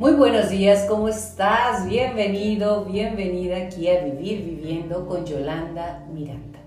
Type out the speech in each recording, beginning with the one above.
Muy buenos días, ¿cómo estás? Bienvenido, bienvenida aquí a Vivir Viviendo con Yolanda Miranda.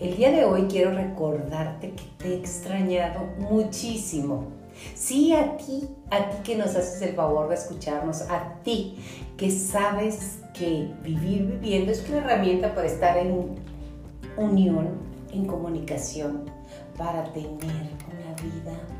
El día de hoy quiero recordarte que te he extrañado muchísimo. Sí, a ti, a ti que nos haces el favor de escucharnos, a ti que sabes que vivir viviendo es una herramienta para estar en unión, en comunicación, para tener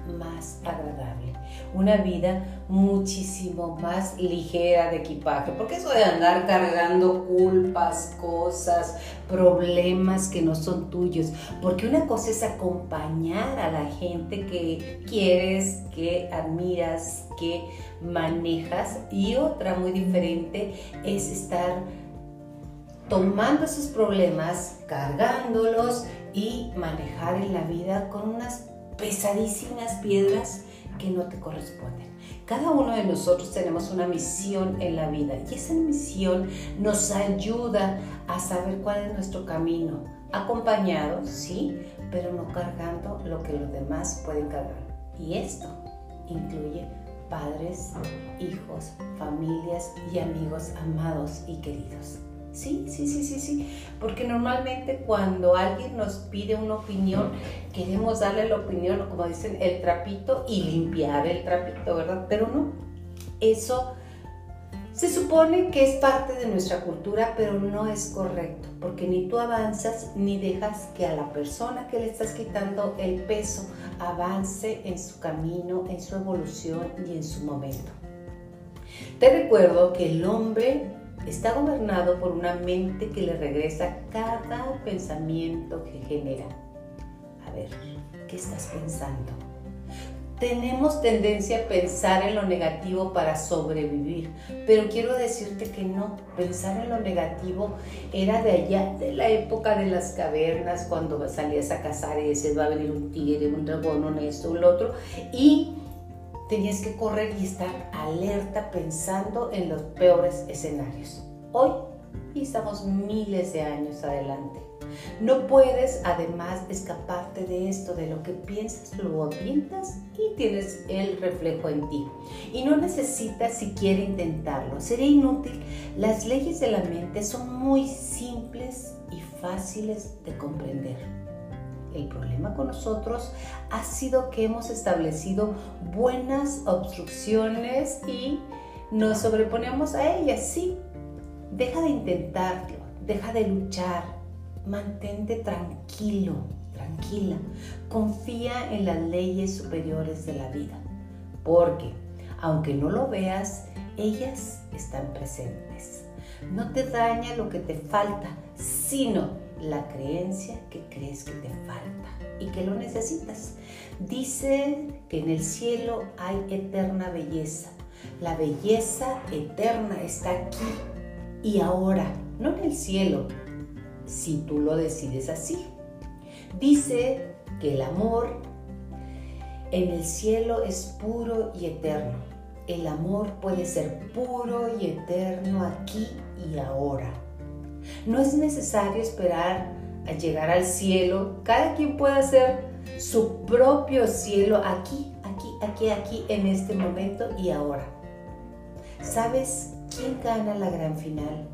más agradable, una vida muchísimo más ligera de equipaje, porque eso de andar cargando culpas, cosas, problemas que no son tuyos, porque una cosa es acompañar a la gente que quieres, que admiras, que manejas, y otra muy diferente es estar tomando esos problemas, cargándolos y manejar en la vida con unas pesadísimas piedras que no te corresponden. Cada uno de nosotros tenemos una misión en la vida y esa misión nos ayuda a saber cuál es nuestro camino, acompañados, sí, pero no cargando lo que los demás pueden cargar. Y esto incluye padres, hijos, familias y amigos amados y queridos. Sí, sí, sí, sí, sí. Porque normalmente cuando alguien nos pide una opinión, queremos darle la opinión, como dicen, el trapito y limpiar el trapito, ¿verdad? Pero no. Eso se supone que es parte de nuestra cultura, pero no es correcto, porque ni tú avanzas ni dejas que a la persona que le estás quitando el peso avance en su camino, en su evolución y en su momento. Te recuerdo que el hombre está gobernado por una mente que le regresa cada pensamiento que genera. A ver, ¿qué estás pensando? Tenemos tendencia a pensar en lo negativo para sobrevivir, pero quiero decirte que no, pensar en lo negativo era de allá, de la época de las cavernas, cuando salías a cazar y decías va a venir un tigre, un dragón, un esto, un otro, y tenías que correr y estar alerta pensando en los peores escenarios. Hoy estamos miles de años adelante. No puedes además escaparte de esto, de lo que piensas, lo avientas y tienes el reflejo en ti. Y no necesitas siquiera intentarlo, sería inútil. Las leyes de la mente son muy simples y fáciles de comprender. El problema con nosotros ha sido que hemos establecido buenas obstrucciones y nos sobreponemos a ellas, sí. Deja de intentarlo, deja de luchar, mantente tranquilo, tranquila. Confía en las leyes superiores de la vida, porque aunque no lo veas, ellas están presentes. No te daña lo que te falta, sino la creencia que crees que te falta y que lo necesitas. Dice que en el cielo hay eterna belleza. La belleza eterna está aquí y ahora, no en el cielo, si tú lo decides así. Dice que el amor en el cielo es puro y eterno. El amor puede ser puro y eterno aquí y ahora. No es necesario esperar a llegar al cielo. Cada quien puede hacer su propio cielo aquí, aquí, aquí, aquí, en este momento y ahora. ¿Sabes quién gana la gran final?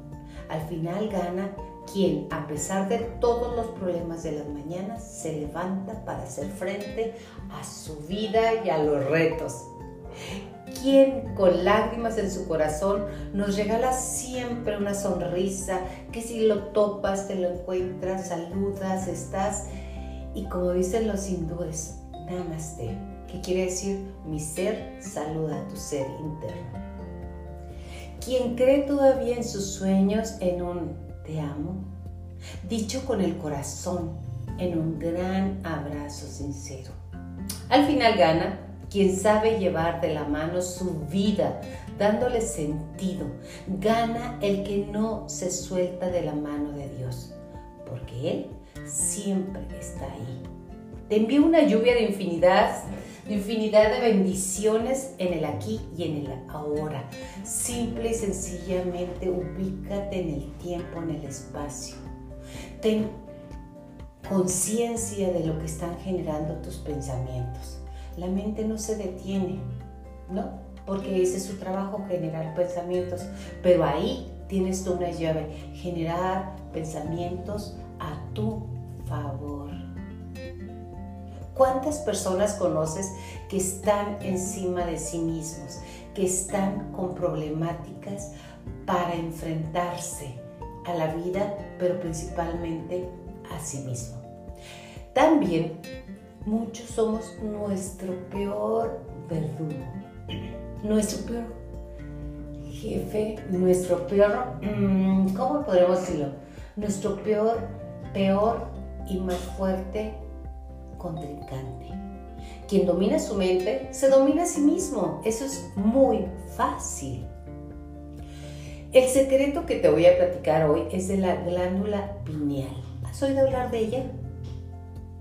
Al final gana quien, a pesar de todos los problemas de las mañanas, se levanta para hacer frente a su vida y a los retos quien con lágrimas en su corazón nos regala siempre una sonrisa, que si lo topas, te lo encuentras, saludas, estás, y como dicen los hindúes, namaste, que quiere decir mi ser saluda a tu ser interno. Quien cree todavía en sus sueños en un te amo, dicho con el corazón, en un gran abrazo sincero. Al final gana quien sabe llevar de la mano su vida, dándole sentido. Gana el que no se suelta de la mano de Dios, porque Él siempre está ahí. Te envío una lluvia de infinidad, de infinidad de bendiciones en el aquí y en el ahora. Simple y sencillamente ubícate en el tiempo, en el espacio. Ten conciencia de lo que están generando tus pensamientos la mente no se detiene, ¿no? porque ese es su trabajo, generar pensamientos. Pero ahí tienes tú una llave, generar pensamientos a tu favor. ¿Cuántas personas conoces que están encima de sí mismos, que están con problemáticas para enfrentarse a la vida, pero principalmente a sí mismo? También muchos somos nuestro peor verdugo, nuestro peor jefe, nuestro peor, mm, ¿cómo podemos decirlo? Nuestro peor, peor y más fuerte contrincante. Quien domina su mente se domina a sí mismo. Eso es muy fácil. El secreto que te voy a platicar hoy es de la glándula pineal. ¿Has oído hablar de ella?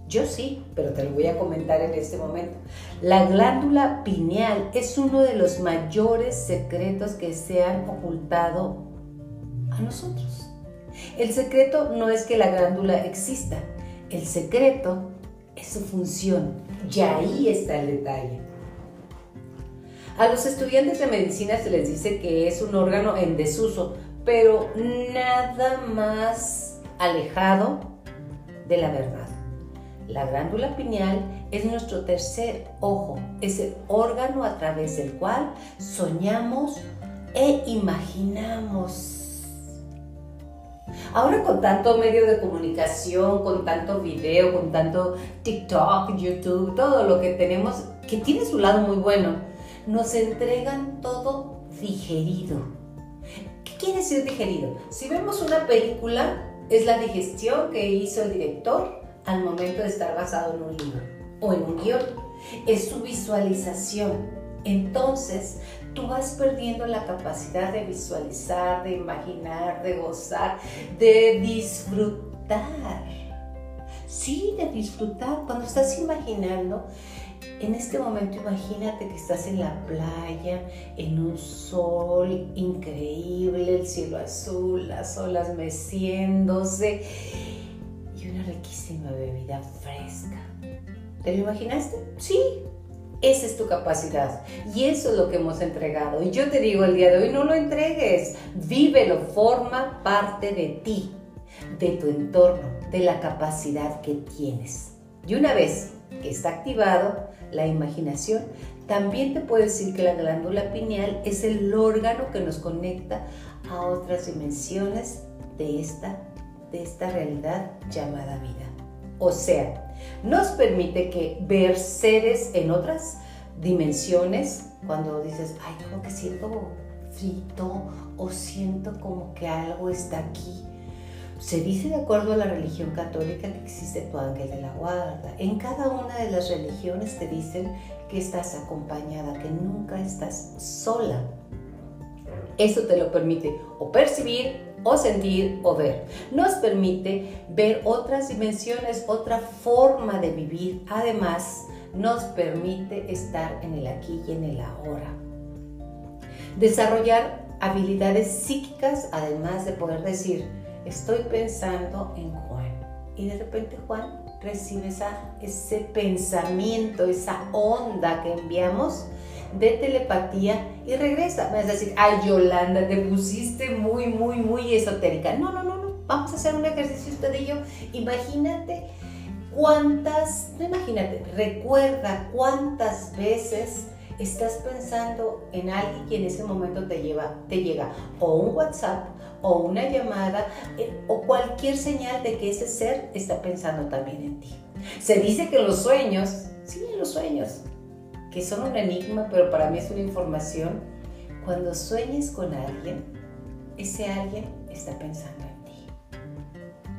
Yo sí, pero te lo voy a comentar en este momento. La glándula pineal es uno de los mayores secretos que se han ocultado a nosotros. El secreto no es que la glándula exista, el secreto es su función y ahí está el detalle. A los estudiantes de medicina se les dice que es un órgano en desuso, pero nada más alejado de la verdad. La glándula pineal es nuestro tercer ojo, es el órgano a través del cual soñamos e imaginamos. Ahora con tanto medio de comunicación, con tanto video, con tanto TikTok, YouTube, todo lo que tenemos, que tiene su lado muy bueno, nos entregan todo digerido. ¿Qué quiere decir digerido? Si vemos una película, es la digestión que hizo el director al momento de estar basado en un libro o en un guion. Es su visualización. Entonces, tú vas perdiendo la capacidad de visualizar, de imaginar, de gozar, de disfrutar. Sí, de disfrutar. Cuando estás imaginando, en este momento imagínate que estás en la playa, en un sol increíble, el cielo azul, las olas meciéndose riquísima bebida fresca. ¿Te lo imaginaste? Sí, esa es tu capacidad y eso es lo que hemos entregado. Y yo te digo el día de hoy, no lo entregues, vívelo, forma parte de ti, de tu entorno, de la capacidad que tienes. Y una vez que está activado la imaginación, también te puedo decir que la glándula pineal es el órgano que nos conecta a otras dimensiones de esta de esta realidad llamada vida. O sea, nos permite que ver seres en otras dimensiones, cuando dices, ay, como que siento frito o siento como que algo está aquí. Se dice de acuerdo a la religión católica que existe tu ángel de la guarda. En cada una de las religiones te dicen que estás acompañada, que nunca estás sola. Eso te lo permite o percibir o sentir o ver. Nos permite ver otras dimensiones, otra forma de vivir. Además, nos permite estar en el aquí y en el ahora. Desarrollar habilidades psíquicas, además de poder decir, estoy pensando en Juan. Y de repente Juan recibe ese pensamiento, esa onda que enviamos de telepatía y regresa. Vas a decir, ay Yolanda, te pusiste muy, muy, muy esotérica. No, no, no, no. Vamos a hacer un ejercicio usted y yo. Imagínate cuántas, no imagínate, recuerda cuántas veces estás pensando en alguien que en ese momento te, lleva, te llega o un WhatsApp o una llamada eh, o cualquier señal de que ese ser está pensando también en ti. Se dice que los sueños, sí, los sueños, son un enigma, pero para mí es una información. Cuando sueñes con alguien, ese alguien está pensando en ti.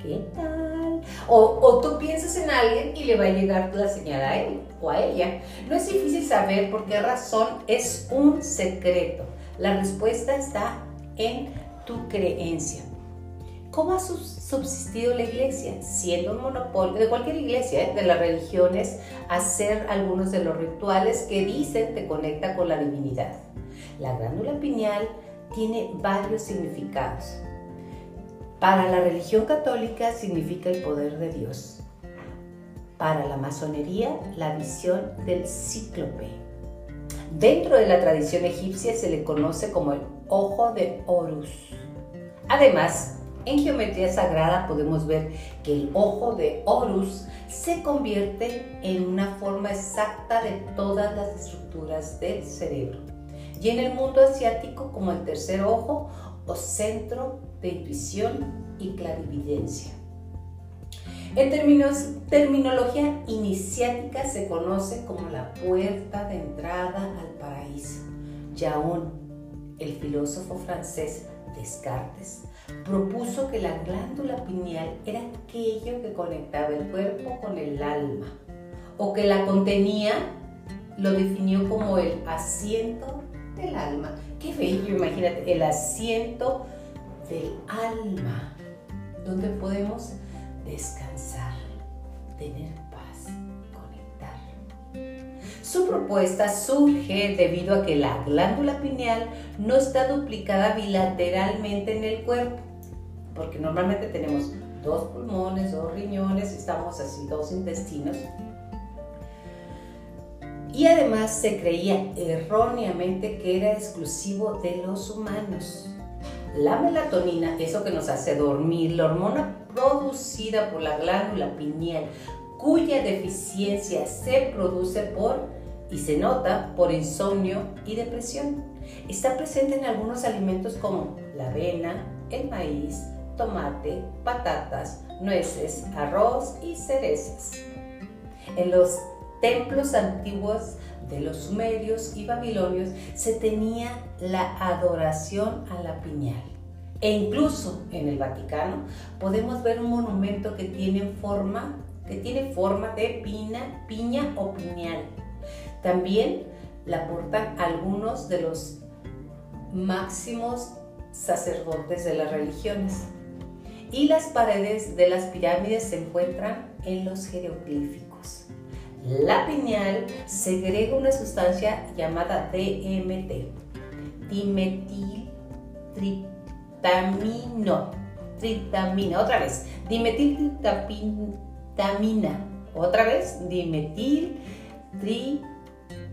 ¿Qué tal? O, o, tú piensas en alguien y le va a llegar la señal a él o a ella. No es difícil saber por qué razón es un secreto. La respuesta está en tu creencia. ¿Cómo ha subsistido la iglesia? Siendo un monopolio de cualquier iglesia, ¿eh? de las religiones, hacer algunos de los rituales que dicen te conecta con la divinidad. La glándula pineal tiene varios significados. Para la religión católica significa el poder de Dios. Para la masonería, la visión del cíclope. Dentro de la tradición egipcia se le conoce como el ojo de Horus. Además, en geometría sagrada podemos ver que el ojo de Horus se convierte en una forma exacta de todas las estructuras del cerebro. Y en el mundo asiático como el tercer ojo o centro de intuición y clarividencia. En términos, terminología iniciática se conoce como la puerta de entrada al paraíso. aún el filósofo francés Descartes, propuso que la glándula pineal era aquello que conectaba el cuerpo con el alma, o que la contenía, lo definió como el asiento del alma. Qué bello, imagínate, el asiento del alma, donde podemos descansar, tener. Su propuesta surge debido a que la glándula pineal no está duplicada bilateralmente en el cuerpo, porque normalmente tenemos dos pulmones, dos riñones, estamos así, dos intestinos. Y además se creía erróneamente que era exclusivo de los humanos. La melatonina, eso que nos hace dormir, la hormona producida por la glándula pineal, cuya deficiencia se produce por y se nota por insomnio y depresión. Está presente en algunos alimentos como la avena, el maíz, tomate, patatas, nueces, arroz y cerezas. En los templos antiguos de los sumerios y babilonios se tenía la adoración a la piñal. E incluso en el Vaticano podemos ver un monumento que tiene forma, que tiene forma de pina, piña o piñal. También la portan algunos de los máximos sacerdotes de las religiones. Y las paredes de las pirámides se encuentran en los jeroglíficos. La pineal segrega una sustancia llamada DMT, dimetiltritamino, tritamina, otra vez, dimetiltritamina, otra vez,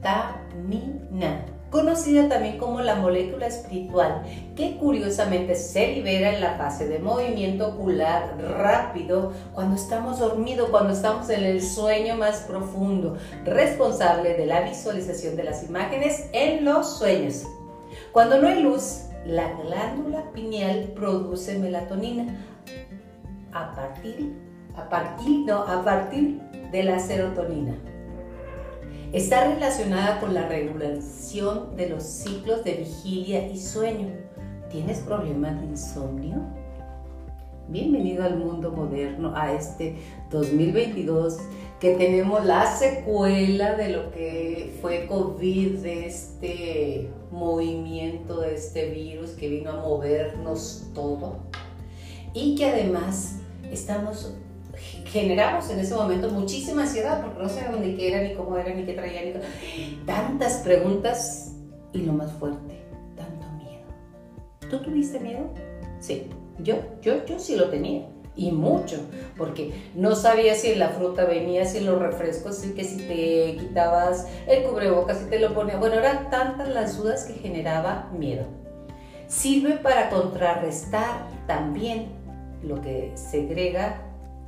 dimetiltritamina conocida también como la molécula espiritual, que curiosamente se libera en la fase de movimiento ocular rápido cuando estamos dormidos, cuando estamos en el sueño más profundo, responsable de la visualización de las imágenes en los sueños. Cuando no hay luz, la glándula pineal produce melatonina a partir, a partir, no, a partir de la serotonina. Está relacionada con la regulación de los ciclos de vigilia y sueño. ¿Tienes problemas de insomnio? Bienvenido al mundo moderno, a este 2022 que tenemos la secuela de lo que fue COVID, de este movimiento, de este virus que vino a movernos todo y que además estamos generamos en ese momento muchísima ansiedad porque no sabíamos ni qué era, ni cómo era, ni qué traía, ni tantas preguntas y lo más fuerte, tanto miedo. ¿Tú tuviste miedo? Sí, yo, yo, yo sí lo tenía y mucho, porque no sabía si la fruta venía, si los refrescos, si que si te quitabas el cubrebocas, si te lo ponía, bueno, eran tantas las dudas que generaba miedo. Sirve para contrarrestar también lo que segrega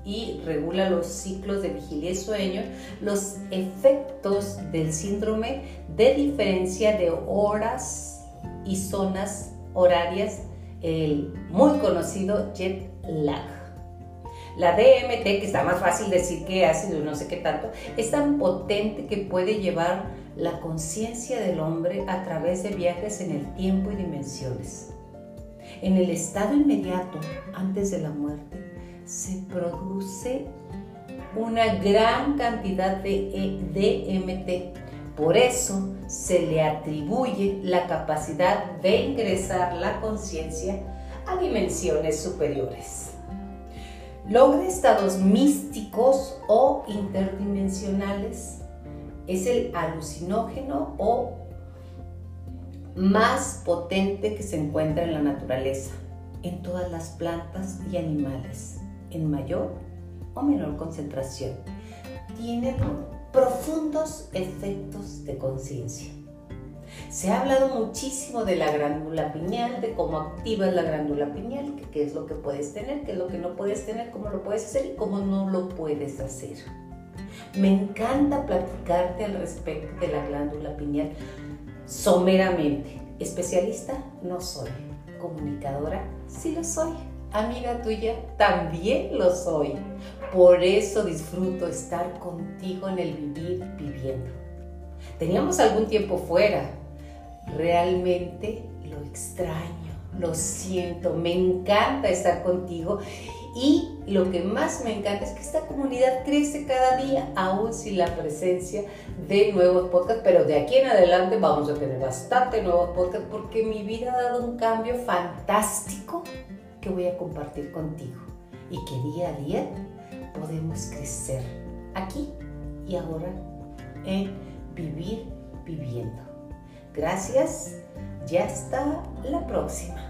y regula los ciclos de vigilia y sueño, los efectos del síndrome de diferencia de horas y zonas horarias, el muy conocido jet lag. La DMT, que está más fácil decir que ácido, no sé qué tanto, es tan potente que puede llevar la conciencia del hombre a través de viajes en el tiempo y dimensiones. En el estado inmediato, antes de la muerte, se produce una gran cantidad de DMT. Por eso se le atribuye la capacidad de ingresar la conciencia a dimensiones superiores. Logra estados místicos o interdimensionales. Es el alucinógeno o más potente que se encuentra en la naturaleza, en todas las plantas y animales en mayor o menor concentración. Tiene profundos efectos de conciencia. Se ha hablado muchísimo de la glándula pineal, de cómo activas la glándula pineal, qué es lo que puedes tener, qué es lo que no puedes tener, cómo lo puedes hacer y cómo no lo puedes hacer. Me encanta platicarte al respecto de la glándula pineal someramente. Especialista no soy, comunicadora sí lo soy, amiga tuya también lo soy. Por eso disfruto estar contigo en el vivir viviendo. Teníamos algún tiempo fuera, realmente lo extraño, lo siento, me encanta estar contigo y lo que más me encanta es que esta comunidad crece cada día, aún sin la presencia de nuevos podcasts, pero de aquí en adelante vamos a tener bastante nuevos podcasts porque mi vida ha dado un cambio fantástico que voy a compartir contigo y que día a día podemos crecer aquí y ahora en vivir viviendo. Gracias, ya hasta la próxima.